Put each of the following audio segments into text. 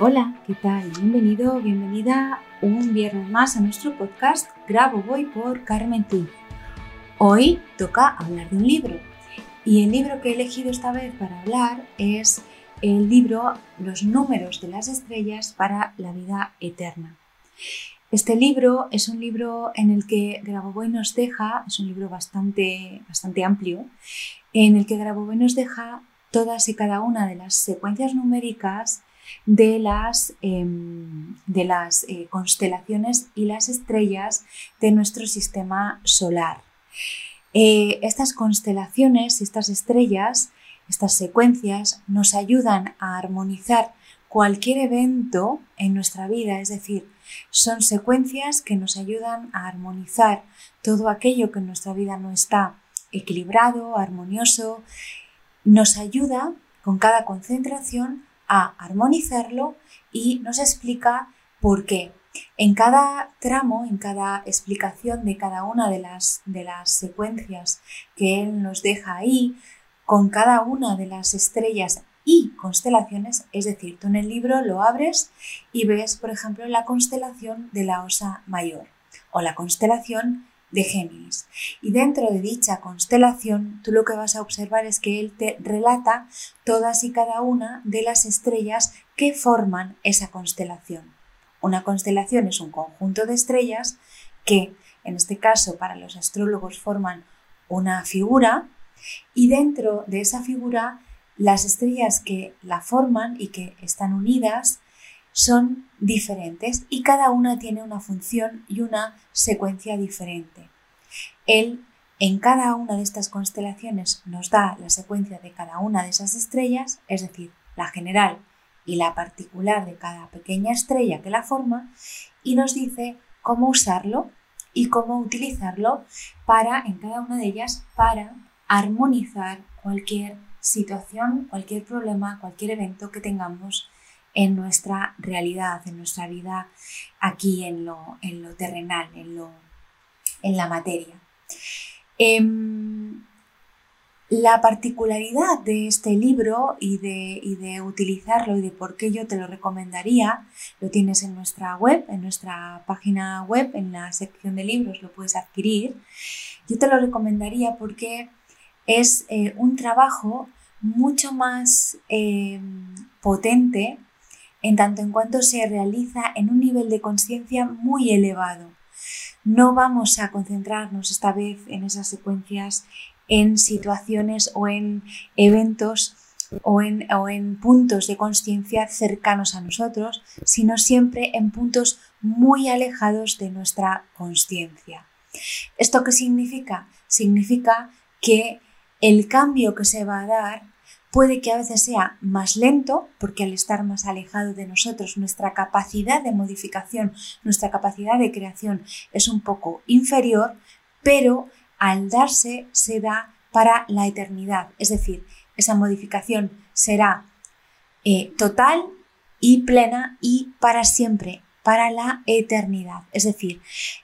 Hola, ¿qué tal? Bienvenido, bienvenida un viernes más a nuestro podcast Grabo Voy por Carmen T. Hoy toca hablar de un libro y el libro que he elegido esta vez para hablar es el libro Los números de las estrellas para la vida eterna. Este libro es un libro en el que Grabovoi nos deja, es un libro bastante, bastante amplio, en el que Grabovoi nos deja todas y cada una de las secuencias numéricas de las, em, de las eh, constelaciones y las estrellas de nuestro sistema solar. Eh, estas constelaciones, estas estrellas, estas secuencias nos ayudan a armonizar cualquier evento en nuestra vida, es decir, son secuencias que nos ayudan a armonizar todo aquello que en nuestra vida no está equilibrado, armonioso, nos ayuda con cada concentración a armonizarlo y nos explica por qué. En cada tramo, en cada explicación de cada una de las, de las secuencias que él nos deja ahí, con cada una de las estrellas y constelaciones, es decir, tú en el libro lo abres y ves, por ejemplo, la constelación de la Osa Mayor o la constelación de Géminis. Y dentro de dicha constelación, tú lo que vas a observar es que él te relata todas y cada una de las estrellas que forman esa constelación. Una constelación es un conjunto de estrellas que, en este caso, para los astrólogos forman una figura y dentro de esa figura las estrellas que la forman y que están unidas son diferentes y cada una tiene una función y una secuencia diferente. Él en cada una de estas constelaciones nos da la secuencia de cada una de esas estrellas, es decir, la general y la particular de cada pequeña estrella que la forma, y nos dice cómo usarlo y cómo utilizarlo para, en cada una de ellas, para armonizar cualquier situación, cualquier problema, cualquier evento que tengamos en nuestra realidad, en nuestra vida aquí en lo, en lo terrenal, en, lo, en la materia. Em, la particularidad de este libro y de, y de, utilizarlo y de por qué yo te lo recomendaría, lo tienes en nuestra web, en nuestra página web, en la sección de libros lo puedes adquirir. Yo te lo recomendaría porque es eh, un trabajo mucho más em, potente en tanto en cuanto se realiza en un nivel de conciencia muy elevado. No vamos a concentrarnos esta vez en esas secuencias en situaciones o en eventos o en, o en puntos de conciencia cercanos a nosotros, sino siempre en puntos muy alejados de nuestra conciencia. ¿Esto qué significa? Significa que el cambio que se va a dar puede que a veces sea más lento, porque al estar más alejado de nosotros, nuestra capacidad de modificación, nuestra capacidad de creación es un poco inferior, pero al darse se da para la eternidad. Es decir, esa modificación será eh, total y plena y para siempre, para la eternidad. Es decir,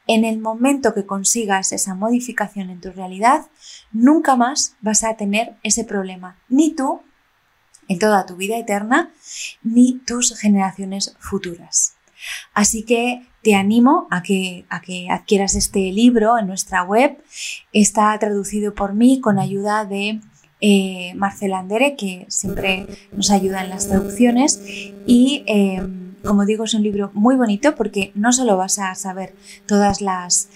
en el momento que consigas esa modificación en tu realidad, nunca más vas a tener ese problema, ni tú, en toda tu vida eterna, ni tus generaciones futuras. Así que te animo a que, a que adquieras este libro en nuestra web. Está traducido por mí con ayuda de eh, Marcela Andere, que siempre nos ayuda en las traducciones. Y em, como digo, es un libro muy bonito porque no solo vas a saber todas las,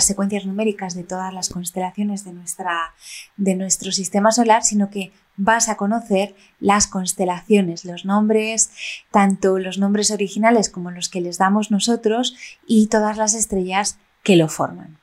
secuencias numéricas de todas las constelaciones de, nuestra, de nuestro sistema solar, sino que vas a conocer las constelaciones, los nombres, tanto los nombres originales como los que les damos nosotros y todas las estrellas que lo forman.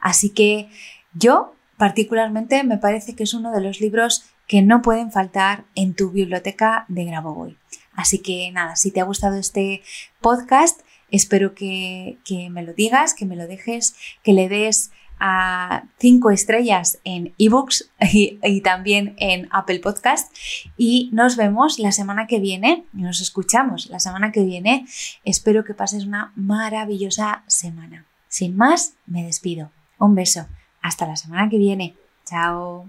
Así que yo particularmente me parece que es uno de los libros que no pueden faltar en tu biblioteca de Grabovoi. Así que nada, si te ha gustado este podcast, espero que, que me lo digas, que me lo dejes, que le des a cinco estrellas en ebooks y, y, también en Apple Podcast. Y nos vemos la semana que viene, nos escuchamos la semana que viene. Espero que pases una maravillosa semana. Sin más, me despido. Un beso. Hasta la semana que viene. Chao.